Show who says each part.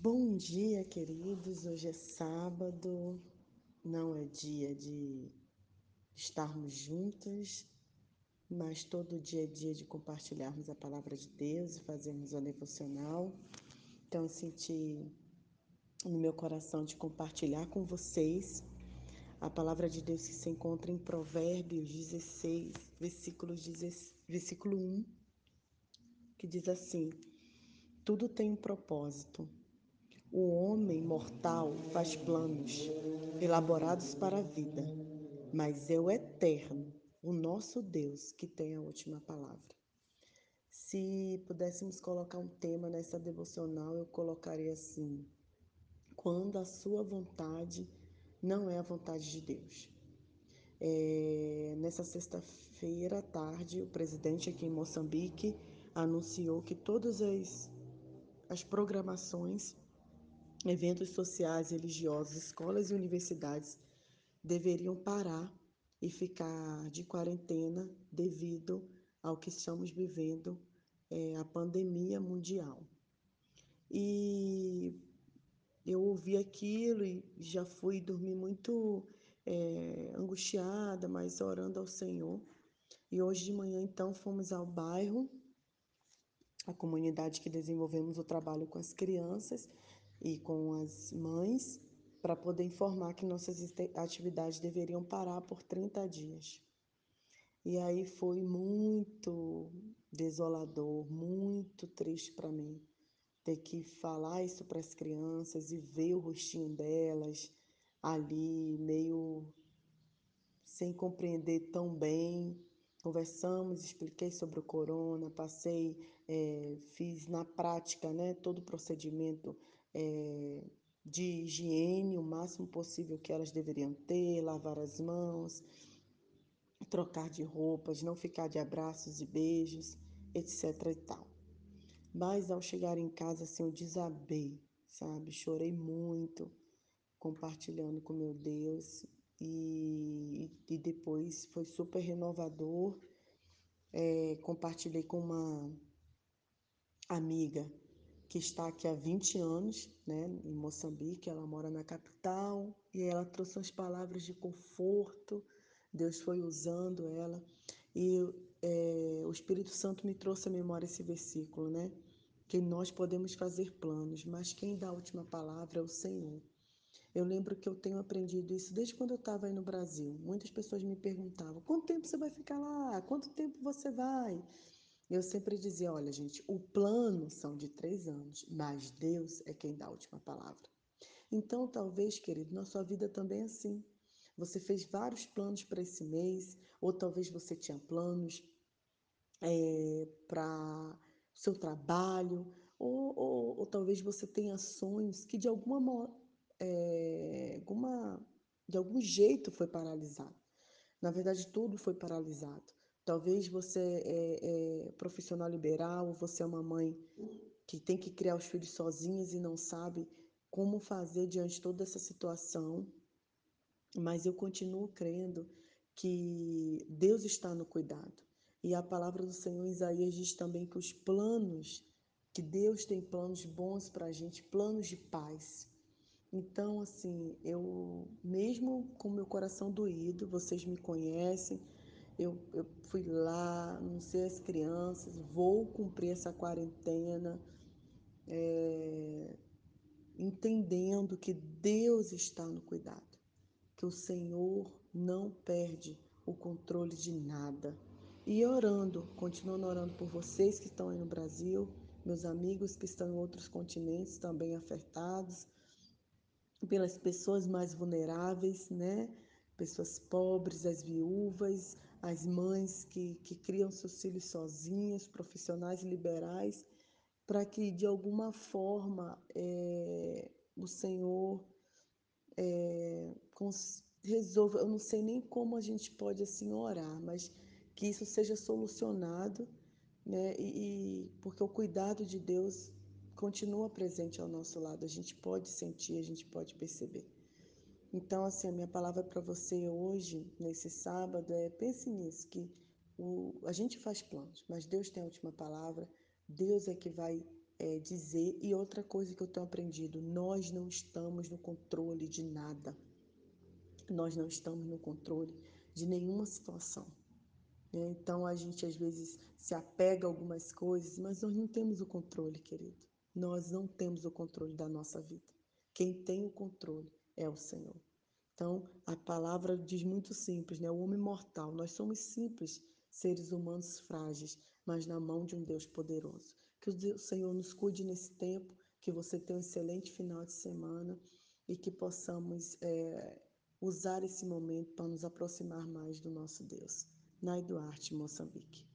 Speaker 1: Bom dia, queridos. Hoje é sábado, não é dia de estarmos juntos, mas todo dia é dia de compartilharmos a palavra de Deus e fazermos o devocional. Então, eu senti no meu coração de compartilhar com vocês a palavra de Deus que se encontra em Provérbios 16, versículo, 16, versículo 1, que diz assim: Tudo tem um propósito o homem mortal faz planos elaborados para a vida, mas é o eterno, o nosso Deus, que tem a última palavra. Se pudéssemos colocar um tema nessa devocional, eu colocaria assim: quando a sua vontade não é a vontade de Deus. É, nessa sexta-feira à tarde, o presidente aqui em Moçambique anunciou que todas as, as programações eventos sociais, religiosos, escolas e universidades deveriam parar e ficar de quarentena devido ao que estamos vivendo, é, a pandemia mundial. E eu ouvi aquilo e já fui dormir muito é, angustiada, mas orando ao Senhor. E hoje de manhã, então, fomos ao bairro, a comunidade que desenvolvemos o trabalho com as crianças, e com as mães para poder informar que nossas atividades deveriam parar por 30 dias. E aí foi muito desolador, muito triste para mim ter que falar isso para as crianças e ver o rostinho delas ali meio sem compreender tão bem. Conversamos, expliquei sobre o corona, passei, é, fiz na prática né, todo o procedimento é, de higiene, o máximo possível que elas deveriam ter, lavar as mãos, trocar de roupas, não ficar de abraços e beijos, etc e tal. Mas ao chegar em casa, assim, eu desabei, sabe? Chorei muito, compartilhando com meu Deus e, e depois foi super renovador. É, compartilhei com uma amiga que está aqui há 20 anos, né, em Moçambique, ela mora na capital, e ela trouxe umas palavras de conforto, Deus foi usando ela, e é, o Espírito Santo me trouxe à memória esse versículo, né, que nós podemos fazer planos, mas quem dá a última palavra é o Senhor. Eu lembro que eu tenho aprendido isso desde quando eu estava aí no Brasil. Muitas pessoas me perguntavam: quanto tempo você vai ficar lá? Quanto tempo você vai? Eu sempre dizia: olha, gente, o plano são de três anos, mas Deus é quem dá a última palavra. Então, talvez, querido, na sua vida também é assim. Você fez vários planos para esse mês, ou talvez você tinha planos é, para o seu trabalho, ou, ou, ou, talvez você tenha sonhos que de alguma, é, alguma, de algum jeito foi paralisado. Na verdade, tudo foi paralisado. Talvez você é, é profissional liberal, você é uma mãe que tem que criar os filhos sozinhas e não sabe como fazer diante de toda essa situação. Mas eu continuo crendo que Deus está no cuidado. E a palavra do Senhor Isaías diz também que os planos, que Deus tem planos bons para a gente, planos de paz. Então, assim, eu, mesmo com meu coração doído, vocês me conhecem, eu, eu fui lá, anunciei as crianças, vou cumprir essa quarentena, é, entendendo que Deus está no cuidado, que o Senhor não perde o controle de nada. E orando, continuando orando por vocês que estão aí no Brasil, meus amigos que estão em outros continentes também afetados, pelas pessoas mais vulneráveis, né? Pessoas pobres, as viúvas, as mães que, que criam seus filhos sozinhas, profissionais liberais, para que de alguma forma é, o Senhor é, resolva. Eu não sei nem como a gente pode assim orar, mas que isso seja solucionado, né? E, e porque o cuidado de Deus continua presente ao nosso lado, a gente pode sentir, a gente pode perceber. Então, assim, a minha palavra para você hoje, nesse sábado, é pense nisso, que o, a gente faz planos, mas Deus tem a última palavra, Deus é que vai é, dizer. E outra coisa que eu tenho aprendido: nós não estamos no controle de nada. Nós não estamos no controle de nenhuma situação. Né? Então a gente às vezes se apega a algumas coisas, mas nós não temos o controle, querido. Nós não temos o controle da nossa vida. Quem tem o controle é o Senhor. Então, a palavra diz muito simples, né? O homem mortal. Nós somos simples, seres humanos frágeis, mas na mão de um Deus poderoso. Que o Senhor nos cuide nesse tempo, que você tenha um excelente final de semana e que possamos é, usar esse momento para nos aproximar mais do nosso Deus. Nai Duarte, Moçambique.